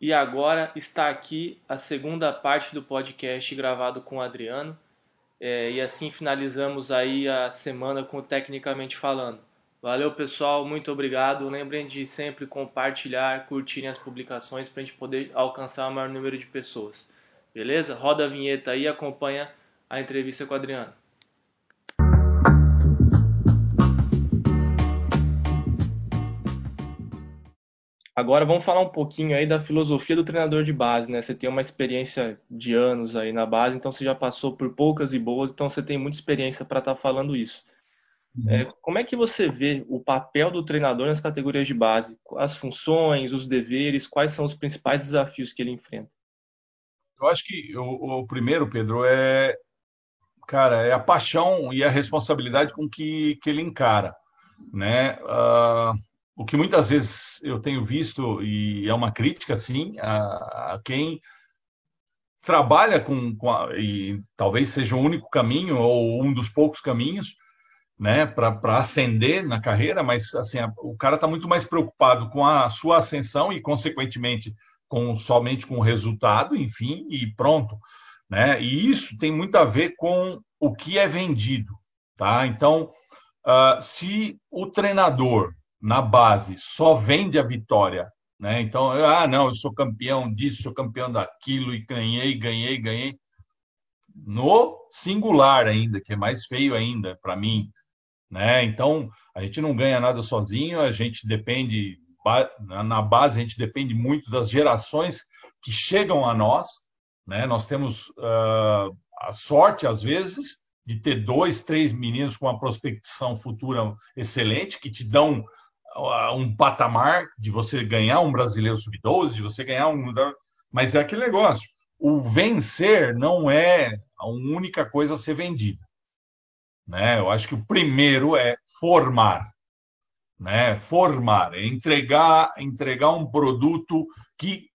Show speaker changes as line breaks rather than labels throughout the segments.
E agora está aqui a segunda parte do podcast gravado com o Adriano. É, e assim finalizamos aí a semana com o Tecnicamente Falando. Valeu pessoal, muito obrigado. Lembrem de sempre compartilhar, curtirem as publicações para a gente poder alcançar o maior número de pessoas. Beleza? Roda a vinheta aí e acompanha a entrevista com o Adriano. Agora vamos falar um pouquinho aí da filosofia do treinador de base, né? Você tem uma experiência de anos aí na base, então você já passou por poucas e boas, então você tem muita experiência para estar tá falando isso. Uhum. É, como é que você vê o papel do treinador nas categorias de base? As funções, os deveres, quais são os principais desafios que ele enfrenta?
Eu acho que o, o primeiro, Pedro, é cara, é a paixão e a responsabilidade com que, que ele encara, né? Uh, o que muitas vezes eu tenho visto, e é uma crítica, sim, a, a quem trabalha com, com a, e talvez seja o único caminho ou um dos poucos caminhos, né, para ascender na carreira, mas assim, a, o cara está muito mais preocupado com a sua ascensão e, consequentemente, com somente com o resultado, enfim, e pronto, né? E isso tem muito a ver com o que é vendido, tá? Então, uh, se o treinador na base só vende a vitória, né? Então, ah, não, eu sou campeão disso, sou campeão daquilo e ganhei, ganhei, ganhei. No singular ainda, que é mais feio ainda para mim, né? Então, a gente não ganha nada sozinho, a gente depende na base a gente depende muito das gerações que chegam a nós, né? Nós temos uh, a sorte às vezes de ter dois, três meninos com uma prospecção futura excelente que te dão um patamar de você ganhar um brasileiro sub-12, de você ganhar um. Mas é aquele negócio. O vencer não é a única coisa a ser vendida. Né? Eu acho que o primeiro é formar. Né? Formar, é entregar, entregar um produto que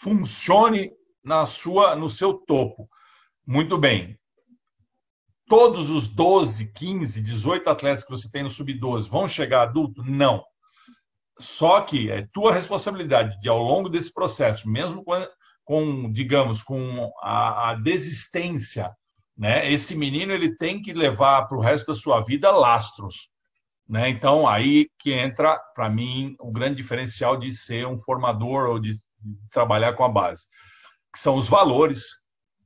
funcione na sua, no seu topo. Muito bem. Todos os 12, 15, 18 atletas que você tem no sub-12 vão chegar adulto? Não. Só que é tua responsabilidade de, ao longo desse processo, mesmo com, com digamos, com a, a, desistência, né? Esse menino ele tem que levar para o resto da sua vida lastros, né? Então aí que entra para mim o grande diferencial de ser um formador ou de, de trabalhar com a base, que são os valores,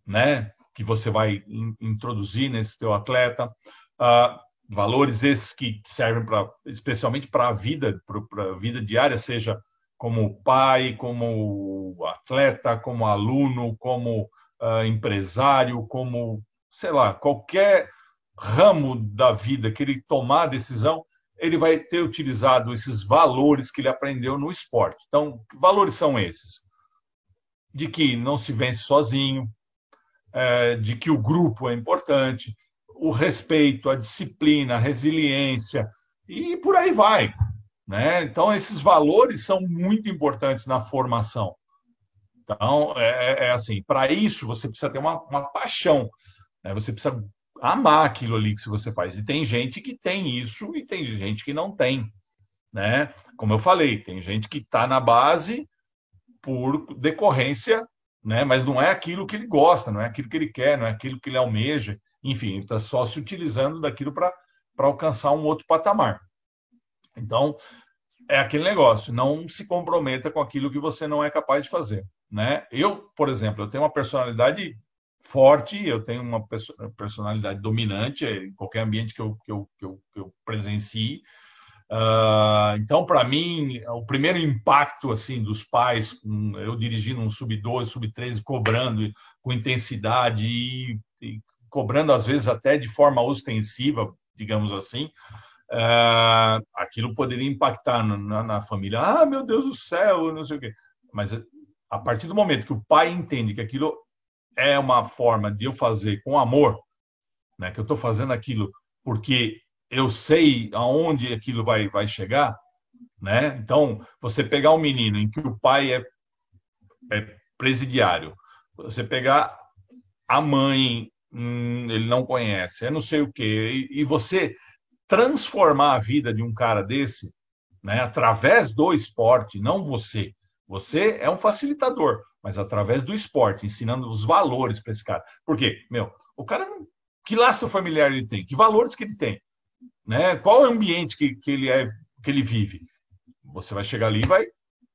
né? Que você vai in, introduzir nesse teu atleta. Uh, valores esses que servem para especialmente para a vida, para a vida diária, seja como pai, como atleta, como aluno, como uh, empresário, como sei lá, qualquer ramo da vida que ele tomar a decisão, ele vai ter utilizado esses valores que ele aprendeu no esporte. Então, que valores são esses? De que não se vence sozinho, é, de que o grupo é importante, o respeito, a disciplina, a resiliência e por aí vai. Né? Então, esses valores são muito importantes na formação. Então, é, é, é assim, para isso você precisa ter uma, uma paixão, né? você precisa amar aquilo ali que você faz. E tem gente que tem isso e tem gente que não tem. Né? Como eu falei, tem gente que está na base por decorrência, né? mas não é aquilo que ele gosta, não é aquilo que ele quer, não é aquilo que ele almeja. Enfim, está só se utilizando daquilo para alcançar um outro patamar. Então, é aquele negócio, não se comprometa com aquilo que você não é capaz de fazer. Né? Eu, por exemplo, eu tenho uma personalidade forte, eu tenho uma personalidade dominante em qualquer ambiente que eu, que eu, que eu, que eu presencie. Uh, então, para mim, o primeiro impacto assim dos pais, eu dirigindo um sub-12, sub-13, cobrando com intensidade e, e cobrando às vezes até de forma ostensiva, digamos assim, uh, aquilo poderia impactar na, na, família. Ah, meu Deus do céu, não sei o quê. Mas a partir do momento que o pai entende que aquilo é uma forma de eu fazer com amor, né, que eu estou fazendo aquilo porque eu sei aonde aquilo vai, vai chegar, né? Então, você pegar um menino em que o pai é, é presidiário, você pegar a mãe hum, ele não conhece, é não sei o quê. E, e, você transformar a vida de um cara desse, né, através do esporte, não você, Você é um facilitador, mas através do esporte, ensinando os valores para esse cara. Por quê? Meu, o cara, que lastro familiar ele tem? Que valores que ele tem? Né? Qual é o ambiente que, que, ele é, que ele vive? Você vai chegar ali e vai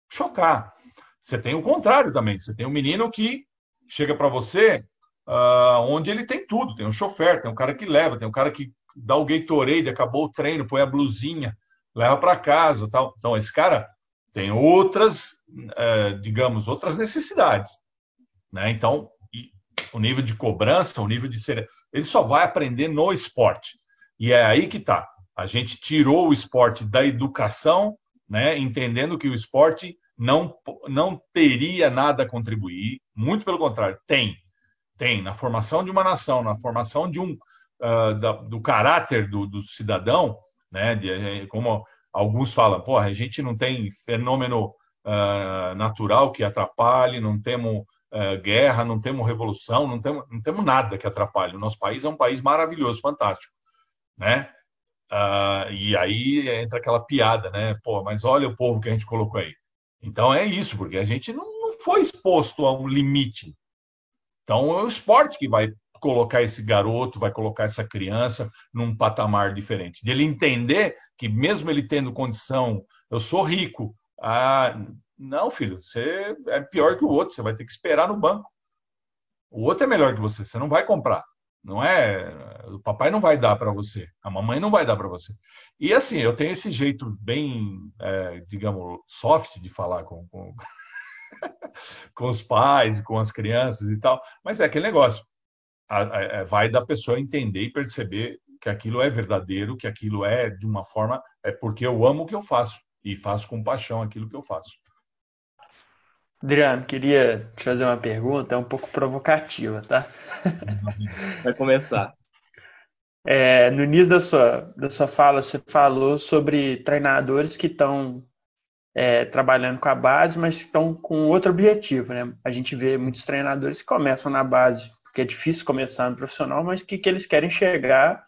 chocar. Você tem o contrário também. Você tem um menino que chega para você uh, onde ele tem tudo. Tem um chofer, tem um cara que leva, tem um cara que dá o Gatorade, acabou o treino, põe a blusinha, leva para casa, tal. Então esse cara tem outras, uh, digamos, outras necessidades, né? Então o nível de cobrança, o nível de ser, ele só vai aprender no esporte. E é aí que está. A gente tirou o esporte da educação, né? Entendendo que o esporte não, não teria nada a contribuir, muito pelo contrário, tem. Tem, na formação de uma nação, na formação de um, uh, da, do caráter do, do cidadão, né? De, eh, como alguns falam, porra, a gente não tem fenômeno uh, natural que atrapalhe, não temos uh, guerra, não temos revolução, não temos, não temos nada que atrapalhe. O nosso país é um país maravilhoso, fantástico, né? Uh, e aí entra aquela piada, né? Pô, mas olha o povo que a gente colocou aí. Então é isso, porque a gente não, não foi exposto a um limite. Então é o esporte que vai colocar esse garoto, vai colocar essa criança num patamar diferente. De ele entender que mesmo ele tendo condição, eu sou rico, ah, não, filho, você é pior que o outro, você vai ter que esperar no banco. O outro é melhor que você, você não vai comprar. Não é, o papai não vai dar para você, a mamãe não vai dar para você. E assim, eu tenho esse jeito bem, é, digamos, soft de falar com, com, com os pais e com as crianças e tal, mas é aquele negócio. É, vai da pessoa entender e perceber que aquilo é verdadeiro, que aquilo é de uma forma, é porque eu amo o que eu faço e faço com paixão aquilo que eu faço.
Adriano, queria te fazer uma pergunta, é um pouco provocativa, tá?
Vai começar.
É, no início da sua, da sua fala, você falou sobre treinadores que estão é, trabalhando com a base, mas estão com outro objetivo, né? A gente vê muitos treinadores que começam na base, porque é difícil começar no profissional, mas que, que eles querem chegar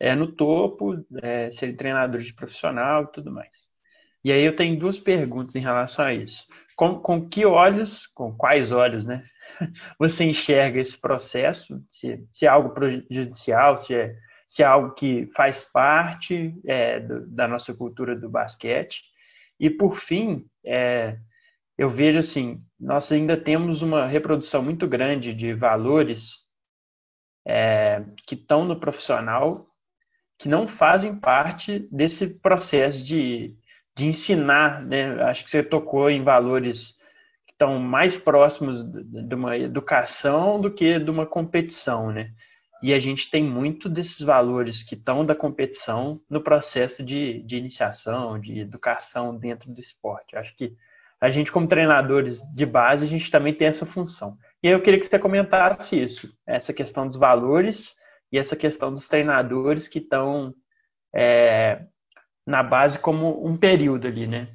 é, no topo, é, serem treinadores de profissional e tudo mais. E aí eu tenho duas perguntas em relação a isso. Com, com que olhos, com quais olhos, né? Você enxerga esse processo? Se, se é algo prejudicial, se é se é algo que faz parte é, do, da nossa cultura do basquete. E por fim, é, eu vejo assim, nós ainda temos uma reprodução muito grande de valores é, que estão no profissional que não fazem parte desse processo de, de ensinar, né? Acho que você tocou em valores que estão mais próximos de uma educação do que de uma competição, né? E a gente tem muito desses valores que estão da competição no processo de, de iniciação, de educação dentro do esporte. Acho que a gente, como treinadores de base, a gente também tem essa função. E eu queria que você comentasse isso, essa questão dos valores e essa questão dos treinadores que estão é, na base como um período ali, né?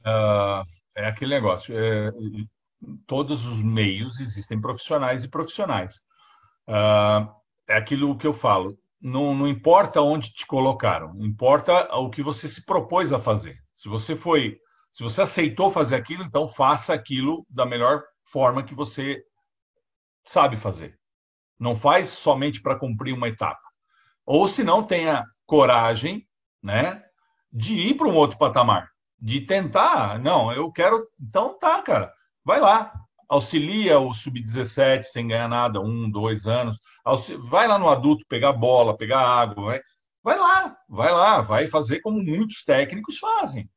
Uh, é aquele negócio. É, todos os meios existem profissionais e profissionais. Uh, é aquilo que eu falo. Não, não importa onde te colocaram, importa o que você se propôs a fazer. Se você foi, se você aceitou fazer aquilo, então faça aquilo da melhor forma que você sabe fazer. Não faz somente para cumprir uma etapa. Ou se não tenha coragem, né, de ir para um outro patamar, de tentar, não, eu quero, então tá, cara, vai lá, auxilia o sub-17 sem ganhar nada, um, dois anos. Vai lá no adulto pegar bola, pegar água, vai, vai lá, vai lá, vai fazer como muitos técnicos fazem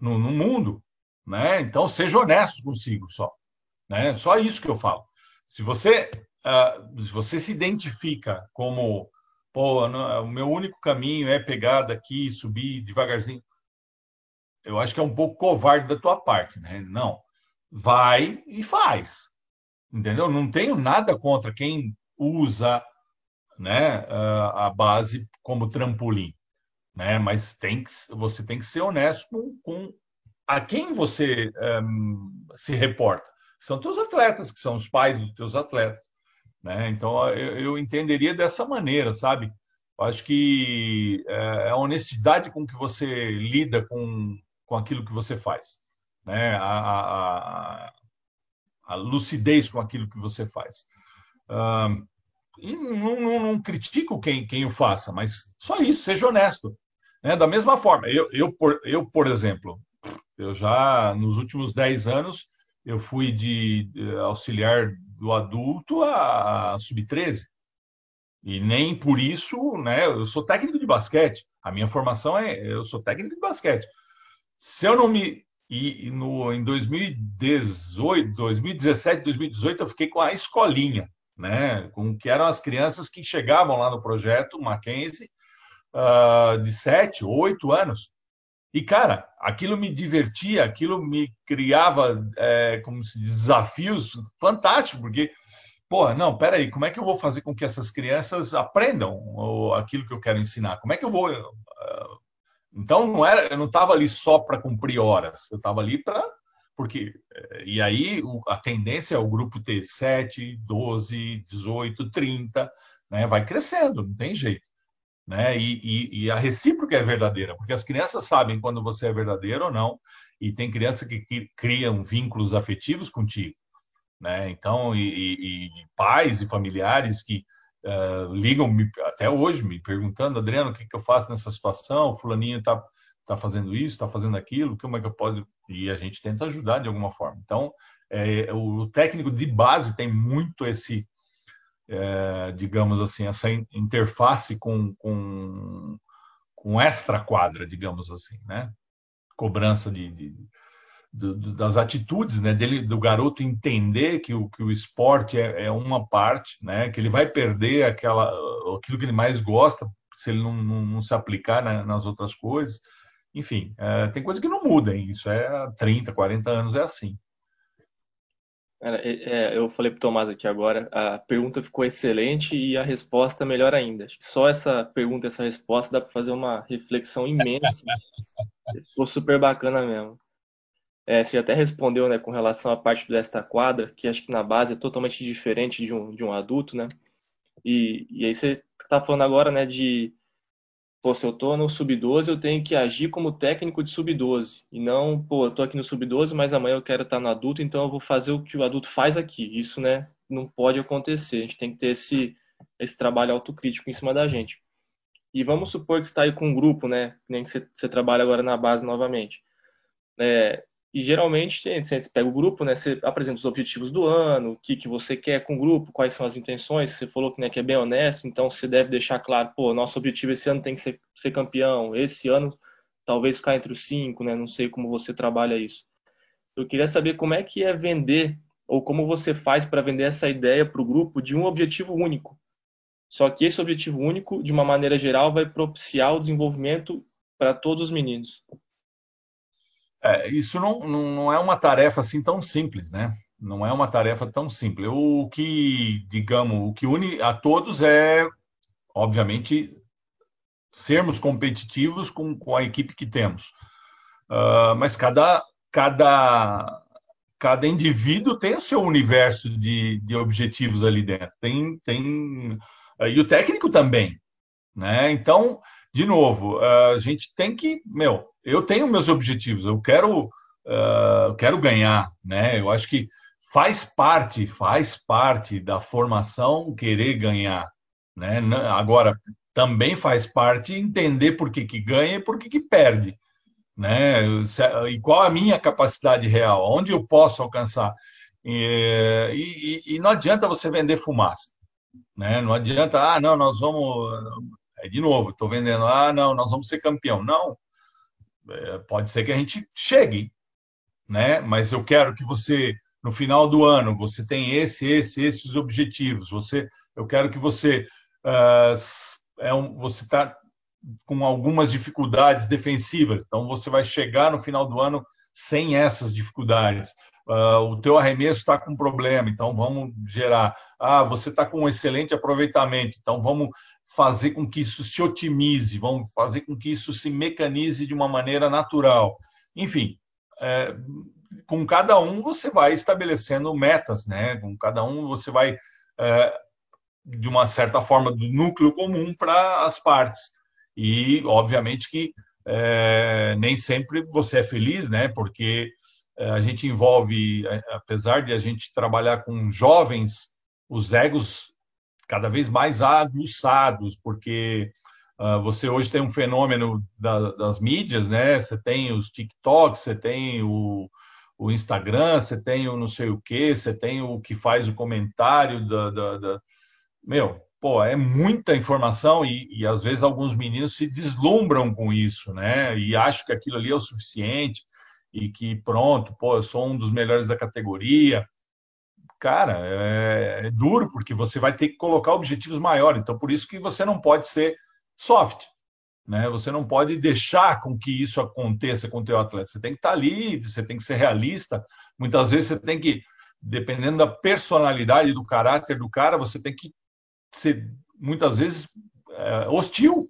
no, no mundo. Né? Então, seja honesto consigo só. Né? Só isso que eu falo. Se você, uh, se você se identifica como, pô, não, o meu único caminho é pegar daqui, subir devagarzinho, eu acho que é um pouco covarde da tua parte. Né? Não vai e faz. Entendeu? Não tenho nada contra quem usa né, a base como trampolim. Né? Mas tem que, você tem que ser honesto com, com a quem você um, se reporta. São teus atletas, que são os pais dos teus atletas. Né? Então, eu, eu entenderia dessa maneira, sabe? Acho que é, é a honestidade com que você lida com, com aquilo que você faz. Né? A, a, a lucidez com aquilo que você faz. Uh, não, não, não, critico quem, quem o faça, mas só isso, seja honesto. Né? Da mesma forma, eu, eu, por, eu, por exemplo, eu já nos últimos 10 anos eu fui de, de auxiliar do adulto a, a sub-13. E nem por isso, né? Eu sou técnico de basquete. A minha formação é, eu sou técnico de basquete. Se eu não me e, no, em 2018, 2017, 2018 eu fiquei com a escolinha, né? Com que eram as crianças que chegavam lá no projeto Mackenzie uh, de 7, 8 anos. E, cara, aquilo me divertia, aquilo me criava é, como se diz, desafios fantásticos, porque, pô, não, peraí, como é que eu vou fazer com que essas crianças aprendam aquilo que eu quero ensinar? Como é que eu vou. Então, não era, eu não estava ali só para cumprir horas, eu estava ali para. Porque, eh, e aí a tendência é o grupo ter 7, 12, 18, 30, né? vai crescendo, não tem jeito. Né? E, e, e, a recíproca é verdadeira, porque as crianças sabem quando você é verdadeiro ou não, e tem crianças que, que criam vínculos afetivos contigo, né? Então, e, e pais e familiares que uh, ligam -me, até hoje me perguntando, Adriano, o que, que eu faço nessa situação? O fulaninho está tá fazendo isso, está fazendo aquilo, como é que eu posso? E a gente tenta ajudar de alguma forma. Então, é, o técnico de base tem muito esse é, digamos assim, essa interface com, com, com extra quadra, digamos assim, né? Cobrança de, de, de, das atitudes, né? Dele, do garoto entender que o, que o esporte é, é, uma parte, né? Que ele vai perder aquela, aquilo que ele mais gosta se ele não, não, não se aplicar na, nas outras coisas. Enfim, é, tem coisa que não muda, hein? isso é há 30, 40 anos é assim.
É, é, eu falei para o Tomás aqui agora, a pergunta ficou excelente e a resposta melhor ainda. Acho que só essa pergunta, essa resposta dá para fazer uma reflexão imensa. ficou super bacana mesmo. É, você até respondeu né, com relação à parte desta quadra, que acho que na base é totalmente diferente de um, de um adulto, né? E, e aí você está falando agora né, de pô, se eu tô no sub-12, eu tenho que agir como técnico de sub-12. E não, pô, eu tô aqui no sub-12, mas amanhã eu quero estar no adulto, então eu vou fazer o que o adulto faz aqui. Isso, né, não pode acontecer. A gente tem que ter esse, esse trabalho autocrítico em cima da gente. E vamos supor que você está aí com um grupo, né, nem que você, você trabalha agora na base novamente. É, e geralmente você pega o grupo, né? Você apresenta os objetivos do ano, o que, que você quer com o grupo, quais são as intenções. Você falou que, né, que é bem honesto, então você deve deixar claro, pô, nosso objetivo esse ano tem que ser, ser campeão. Esse ano talvez ficar entre os cinco, né? Não sei como você trabalha isso. Eu queria saber como é que é vender ou como você faz para vender essa ideia para o grupo de um objetivo único. Só que esse objetivo único, de uma maneira geral, vai propiciar o desenvolvimento para todos os meninos
é, isso não, não é uma tarefa assim tão simples, né? Não é uma tarefa tão simples. O que, digamos, o que une a todos é, obviamente, sermos competitivos com, com a equipe que temos. Uh, mas cada, cada, cada indivíduo tem o seu universo de, de objetivos ali dentro. Tem, tem, e o técnico também. Né? Então, de novo, a gente tem que, meu, eu tenho meus objetivos, eu quero, uh, quero ganhar, né? Eu acho que faz parte, faz parte da formação querer ganhar, né? Agora também faz parte entender por que, que ganha e por que, que perde, né? E qual a minha capacidade real, onde eu posso alcançar. E, e, e não adianta você vender fumaça, né? Não adianta, ah, não, nós vamos é, de novo, estou vendendo, ah, não, nós vamos ser campeão. Não, é, pode ser que a gente chegue, né? Mas eu quero que você, no final do ano, você tenha esse, esse, esses objetivos. Você, eu quero que você, uh, é um, você está com algumas dificuldades defensivas, então você vai chegar no final do ano sem essas dificuldades. Uh, o teu arremesso está com problema, então vamos gerar. Ah, você está com um excelente aproveitamento, então vamos fazer com que isso se otimize, vamos fazer com que isso se mecanize de uma maneira natural. Enfim, é, com cada um você vai estabelecendo metas, né? Com cada um você vai, é, de uma certa forma, do núcleo comum para as partes. E, obviamente, que é, nem sempre você é feliz, né? Porque é, a gente envolve, é, apesar de a gente trabalhar com jovens, os egos cada vez mais aguçados, porque uh, você hoje tem um fenômeno da, das mídias, né? Você tem os TikToks, você tem o, o Instagram, você tem o não sei o que, você tem o que faz o comentário da, da, da... meu, pô, é muita informação e, e, às vezes alguns meninos se deslumbram com isso, né? E acham que aquilo ali é o suficiente e que pronto, pô, eu sou um dos melhores da categoria. Cara, é, é duro porque você vai ter que colocar objetivos maiores. Então, por isso que você não pode ser soft, né? Você não pode deixar com que isso aconteça com o teu atleta. Você tem que estar ali, você tem que ser realista. Muitas vezes você tem que, dependendo da personalidade, do caráter do cara, você tem que ser, muitas vezes, é, hostil,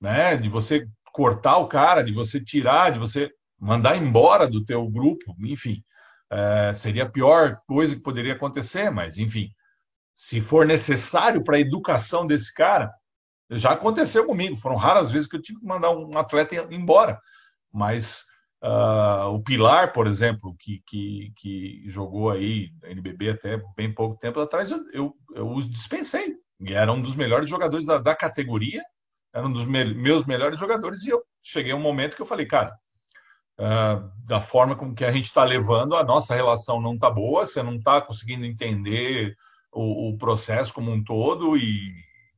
né? De você cortar o cara, de você tirar, de você mandar embora do teu grupo, enfim. É, seria a pior coisa que poderia acontecer, mas, enfim, se for necessário para a educação desse cara, já aconteceu comigo. Foram raras vezes que eu tive que mandar um atleta embora. Mas uh, o Pilar, por exemplo, que, que, que jogou aí NBB até bem pouco tempo atrás, eu, eu, eu os dispensei. E era um dos melhores jogadores da, da categoria, era um dos me meus melhores jogadores. E eu cheguei a um momento que eu falei, cara, uh, da forma com que a gente está levando, a nossa relação não está boa, você não está conseguindo entender o, o processo como um todo e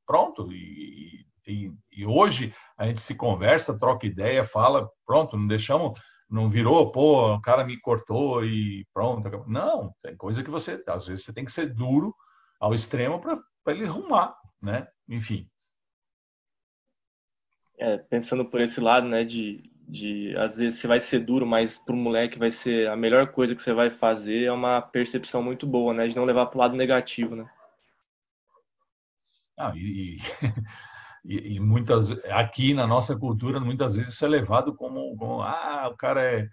pronto. E, e, e, hoje a gente se conversa, troca ideia, fala, pronto, não deixamos, não virou, pô, o cara me cortou e pronto. Não, tem coisa que você, às vezes, você tem que ser duro ao extremo para ele arrumar, né? Enfim.
É, pensando por esse lado, né, de, de às vezes você vai ser duro, mas para o moleque vai ser a melhor coisa que você vai fazer, é uma percepção muito boa, né, de não levar para o lado negativo, né?
Ah, e, e, e, muitas aqui na nossa cultura muitas vezes isso é levado como, como ah o cara é,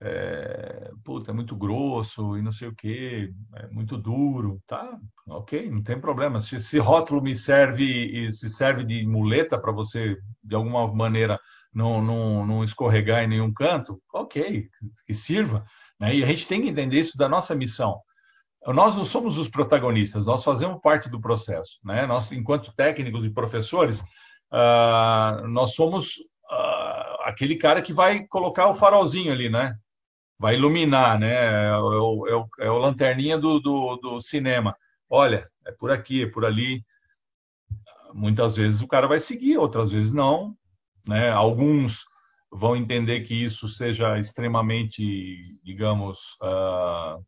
é puta, é muito grosso e não sei o que é muito duro tá? Ok não tem problema. Se esse rótulo me serve e se serve de muleta para você de alguma maneira não, não, não escorregar em nenhum canto ok que sirva né? e a gente tem que entender isso da nossa missão nós não somos os protagonistas, nós fazemos parte do processo. Né? Nós, enquanto técnicos e professores, uh, nós somos uh, aquele cara que vai colocar o farolzinho ali, né? Vai iluminar, né? É o, é o, é o lanterninha do, do, do, cinema. Olha, é por aqui, é por ali. Muitas vezes o cara vai seguir, outras vezes não. Né? Alguns vão entender que isso seja extremamente, digamos, uh,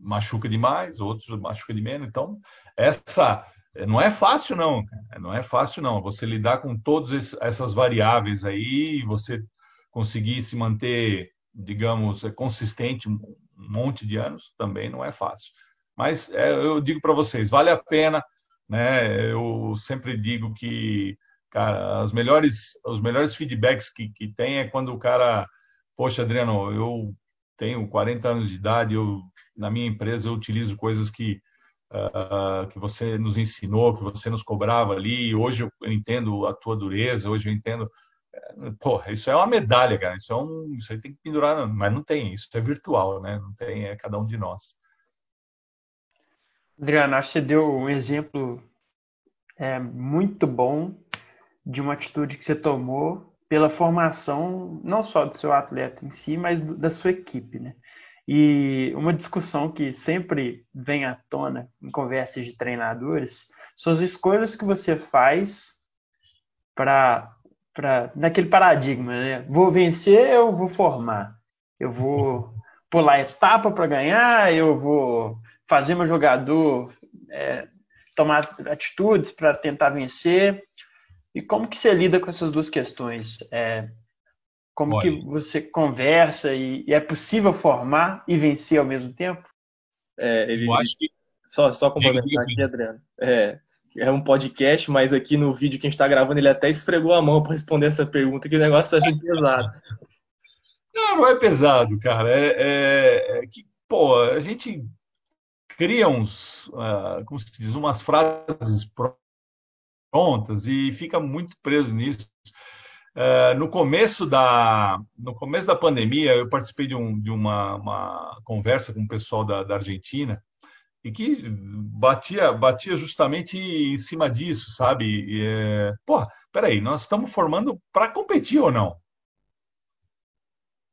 machuca demais, outros machuca de menos. Então, essa não é fácil não, não é fácil não. Você lidar com todas essas variáveis aí, você conseguir se manter, digamos, consistente um monte de anos, também não é fácil. Mas é, eu digo para vocês, vale a pena, né? Eu sempre digo que, cara, as melhores, os melhores feedbacks que, que tem é quando o cara, poxa, Adriano, eu tenho 40 anos de idade, eu na minha empresa eu utilizo coisas que uh, que você nos ensinou, que você nos cobrava ali. Hoje eu entendo a tua dureza, hoje eu entendo. Pô, isso é uma medalha, cara. Isso, é um, isso aí tem que pendurar, mas não tem. Isso é virtual, né? Não tem, é cada um de nós.
Adriano, acho que você deu um exemplo é, muito bom de uma atitude que você tomou pela formação não só do seu atleta em si, mas da sua equipe, né? E uma discussão que sempre vem à tona em conversas de treinadores são as escolhas que você faz para naquele paradigma, né? Vou vencer, eu vou formar. Eu vou pular etapa para ganhar, eu vou fazer meu jogador é, tomar atitudes para tentar vencer. E como que você lida com essas duas questões? É, como Olha. que você conversa e, e, é possível formar e vencer ao mesmo tempo?
É, ele, Eu acho que... Só, só complementar aqui, Adriano. É, é um podcast, mas aqui no vídeo que a gente está gravando, ele até esfregou a mão para responder essa pergunta, que o negócio está bem pesado.
Não, não é pesado, cara. É, é, é, que, pô, a gente cria uns, uh, como se diz, umas frases prontas e fica muito preso nisso. Uh, no começo da no começo da pandemia eu participei de, um, de uma, uma, conversa com o pessoal da, da, Argentina e que batia batia justamente em cima disso sabe? E, é, porra peraí nós estamos formando para competir ou não?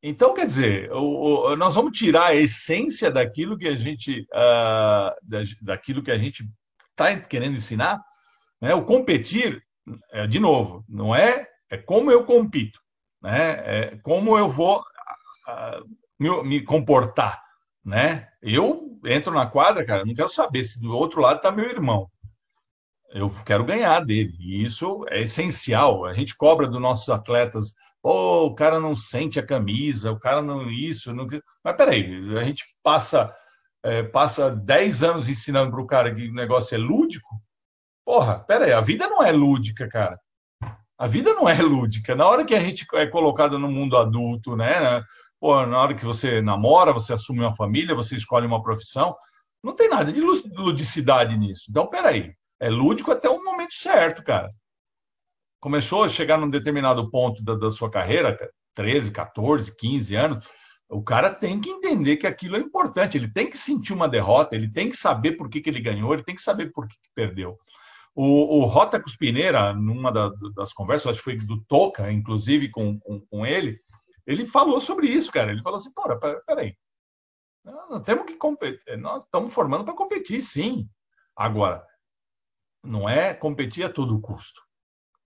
Então quer dizer o, o, nós vamos tirar a essência daquilo que a gente uh, da, daquilo que a gente está querendo ensinar né? o competir é, de novo não é é como eu compito, né? É como eu vou uh, me, me, comportar, né? Eu entro na quadra, cara, não quero saber se do outro lado está meu irmão. Eu quero ganhar dele. E isso é essencial. A gente cobra dos nossos atletas, o cara não sente a camisa, o cara não isso, não... mas peraí, a gente passa é, passa 10 anos ensinando para o cara que o negócio é lúdico. Porra, peraí, a vida não é lúdica, cara. A vida não é lúdica. Na hora que a gente é colocado no mundo adulto, né? Pô, na hora que você namora, você assume uma família, você escolhe uma profissão, não tem nada de ludicidade nisso. Então, peraí, é lúdico até o momento certo, cara. Começou a chegar num determinado ponto da, da sua carreira, 13, 14, 15 anos, o cara tem que entender que aquilo é importante, ele tem que sentir uma derrota, ele tem que saber por que, que ele ganhou, ele tem que saber por que, que perdeu. O, o Rota Cuspineira, numa da, das conversas, acho que foi do Toca, inclusive com, com, com, ele, ele falou sobre isso, cara. Ele falou assim: Pô, peraí, nós temos que competir, nós estamos formando para competir, sim. Agora, não é competir a todo custo.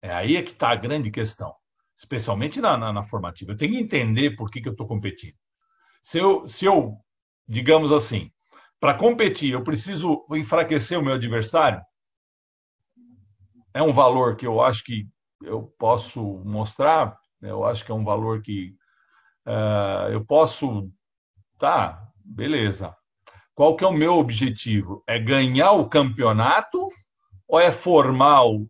É aí é que está a grande questão, especialmente na, na, na, formativa. Eu tenho que entender por que, que eu estou competindo. Se eu, se eu, digamos assim, para competir, eu preciso enfraquecer o meu adversário, é um valor que eu acho que eu posso mostrar, eu acho que é um valor que uh, eu posso. Tá, beleza. Qual que é o meu objetivo? É ganhar o campeonato ou é formar o.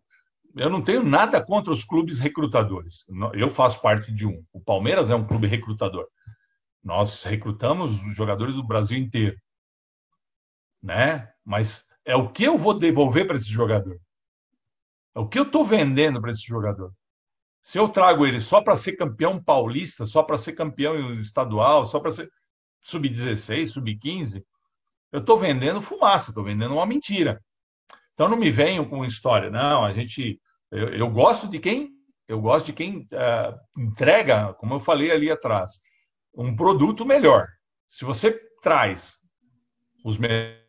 Eu não tenho nada contra os clubes recrutadores. Eu faço parte de um. O Palmeiras é um clube recrutador. Nós recrutamos jogadores do Brasil inteiro. Né? Mas é o que eu vou devolver para esse jogador? É o que eu estou vendendo para esse jogador? Se eu trago ele só para ser campeão paulista, só para ser campeão estadual, só para ser sub-16, sub-15, eu estou vendendo fumaça, estou vendendo uma mentira. Então não me venham com história. Não, a gente. Eu, eu gosto de quem. Eu gosto de quem uh, entrega, como eu falei ali atrás, um produto melhor. Se você traz os melhores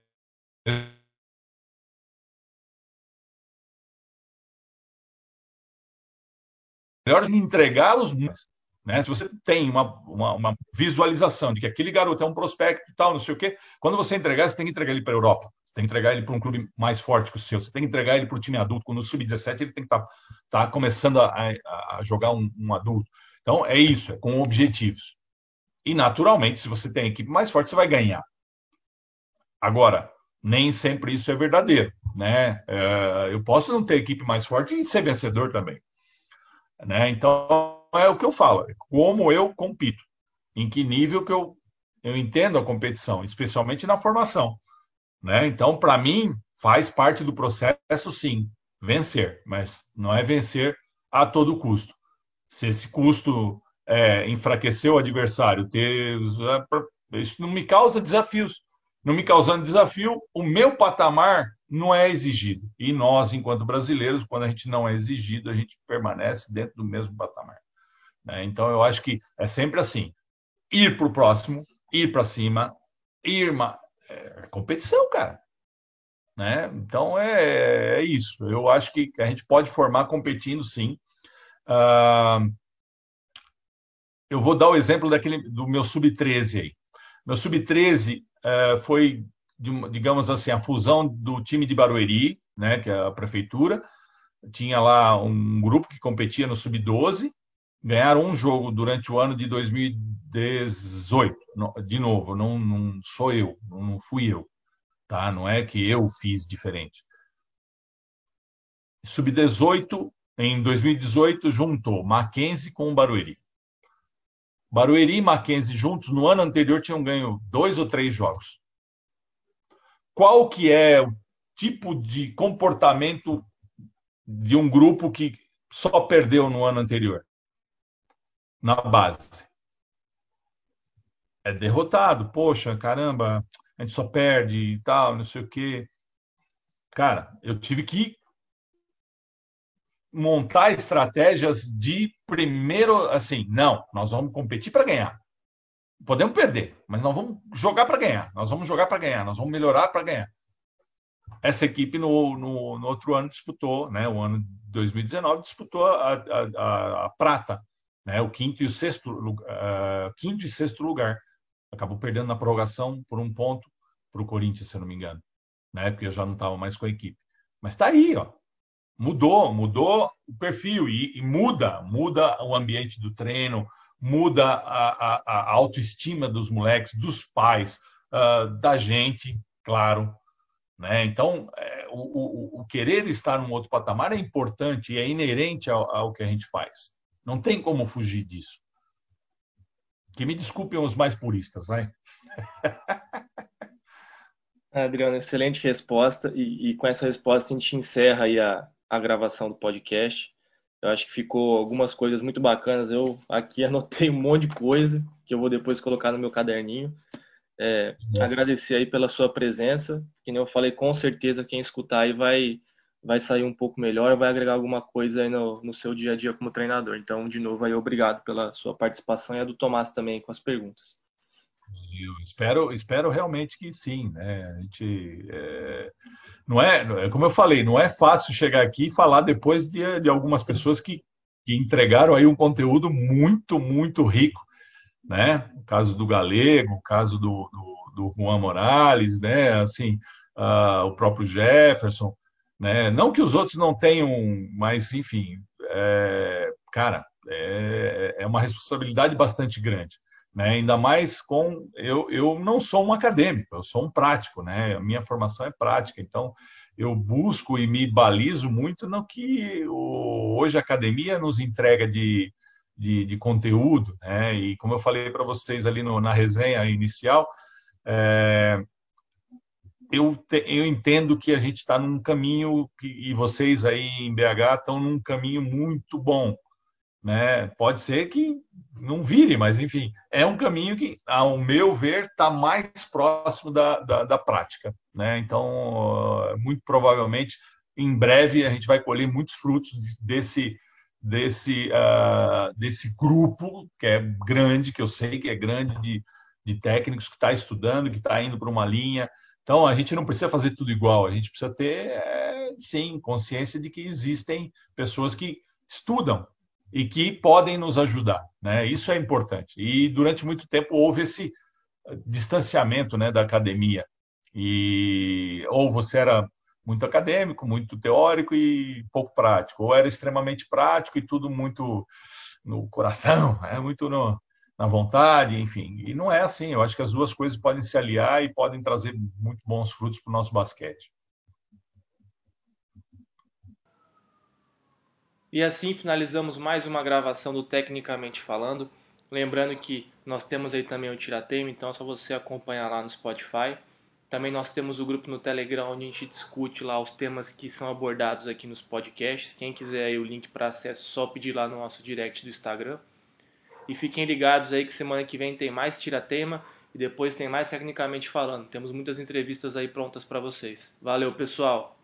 melhor entregar os né? Se você tem uma, uma, uma, visualização de que aquele garoto é um prospecto e tal, não sei o quê, quando você entregar, você tem que entregar ele para a Europa. Você tem que entregar ele para um clube mais forte que o seu. Você tem que entregar ele para o time adulto. Quando o sub-17 ele tem que estar tá, tá começando a, a, a jogar um, um, adulto. Então é isso, é com objetivos. E naturalmente, se você tem equipe mais forte, você vai ganhar. Agora, nem sempre isso é verdadeiro, né? É, eu posso não ter equipe mais forte e ser vencedor também. Né? Então, é o que eu falo, é como eu compito, em que nível que eu, eu entendo a competição, especialmente na formação. Né? Então, para mim, faz parte do processo, sim, vencer, mas não é vencer a todo custo. Se esse custo é, enfraquecer o adversário, ter, isso não me causa desafios. Não me causando desafio, o meu patamar não é exigido. E nós, enquanto brasileiros, quando a gente não é exigido, a gente permanece dentro do mesmo patamar. Né? Então, eu acho que é sempre assim: ir para o próximo, ir para cima, ir. Ma... É competição, cara. Né? Então, é, é, isso. Eu acho que a gente pode formar competindo, sim. Uh... eu vou dar o exemplo daquele, do meu sub-13 aí. Meu sub-13 uh, foi digamos assim, a fusão do time de Barueri, né, que é a prefeitura, tinha lá um grupo que competia no sub-12, ganharam um jogo durante o ano de 2018. De novo, não, não sou eu, não fui eu, tá? Não é que eu fiz diferente. Sub-18 em 2018 juntou Mackenzie com o Barueri. Barueri e Mackenzie juntos no ano anterior tinham ganho dois ou três jogos qual que é o tipo de comportamento de um grupo que só perdeu no ano anterior? na base. É derrotado, poxa, caramba, a gente só perde e tal, não sei o quê. Cara, eu tive que montar estratégias de primeiro, assim, não, nós vamos competir para ganhar. Podemos perder, mas nós vamos jogar para ganhar. Nós vamos jogar para ganhar, nós vamos melhorar para ganhar. Essa equipe no, no, no, outro ano disputou, né, o ano de 2019 disputou a, a, a, a prata, né, o quinto e o sexto, uh, quinto e sexto lugar. Acabou perdendo na prorrogação por um ponto para o Corinthians, se eu não me engano, né, porque eu já não estava mais com a equipe. Mas está aí, ó, mudou, mudou o perfil e, e, muda, muda o ambiente do treino, muda a, a, a autoestima dos moleques, dos pais, uh, da gente, claro. Né? Então, é, o, o, o, querer estar num outro patamar é importante e é inerente ao, ao que a gente faz. Não tem como fugir disso. Que me desculpem os mais puristas, vai.
Adriano, excelente resposta. E, e, com essa resposta a gente encerra aí a, a gravação do podcast. Eu acho que ficou algumas coisas muito bacanas. Eu aqui anotei um monte de coisa que eu vou depois colocar no meu caderninho. É, agradecer aí pela sua presença. Que nem eu falei, com certeza quem escutar aí vai, vai sair um pouco melhor, vai agregar alguma coisa aí no, no seu dia a dia como treinador. Então, de novo, aí obrigado pela sua participação e a do Tomás também com as perguntas.
Eu espero, espero realmente que sim. Né? A gente, é, não é, como eu falei, não é fácil chegar aqui e falar depois de, de algumas pessoas que, que entregaram aí um conteúdo muito, muito rico, né? O caso do Galego, o caso do, do, do Juan Morales, né? Assim, uh, o próprio Jefferson, né? Não que os outros não tenham, mas enfim, é, cara, é, é uma responsabilidade bastante grande né? Ainda mais com eu, eu não sou um acadêmico, eu sou um prático, né? A minha formação é prática, então eu busco e me balizo muito no que o, hoje a academia nos entrega de, de, de conteúdo, né? E como eu falei para vocês ali no, na resenha inicial, é, eu, te, eu entendo que a gente está num caminho que, e vocês aí em BH estão num caminho muito bom, né? Pode ser que não vire, mas enfim, é um caminho que, ao meu ver, está mais próximo da, da, da, prática. Né? Então, muito provavelmente, em breve, a gente vai colher muitos frutos desse, desse, uh, desse grupo, que é grande, que eu sei que é grande, de, de técnicos que está estudando, que está indo para uma linha. Então, a gente não precisa fazer tudo igual, a gente precisa ter, é, sim, consciência de que existem pessoas que estudam e que podem nos ajudar. Né? Isso é importante. E durante muito tempo houve esse distanciamento né, da academia. E ou você era muito acadêmico, muito teórico e pouco prático, ou era extremamente prático e tudo muito no coração, é muito no, na vontade, enfim. E não é assim. Eu acho que as duas coisas podem se aliar e podem trazer muito bons frutos para o nosso basquete.
E assim finalizamos mais uma gravação do Tecnicamente Falando. Lembrando que nós temos aí também o Tiratema, então é só você acompanhar lá no Spotify. Também nós temos o grupo no Telegram onde a gente discute lá os temas que são abordados aqui nos podcasts. Quem quiser aí o link para acesso, só pedir lá no nosso direct do Instagram. E fiquem ligados aí que semana que vem tem mais Tiratema e depois tem mais Tecnicamente Falando. Temos muitas entrevistas aí prontas para vocês. Valeu, pessoal!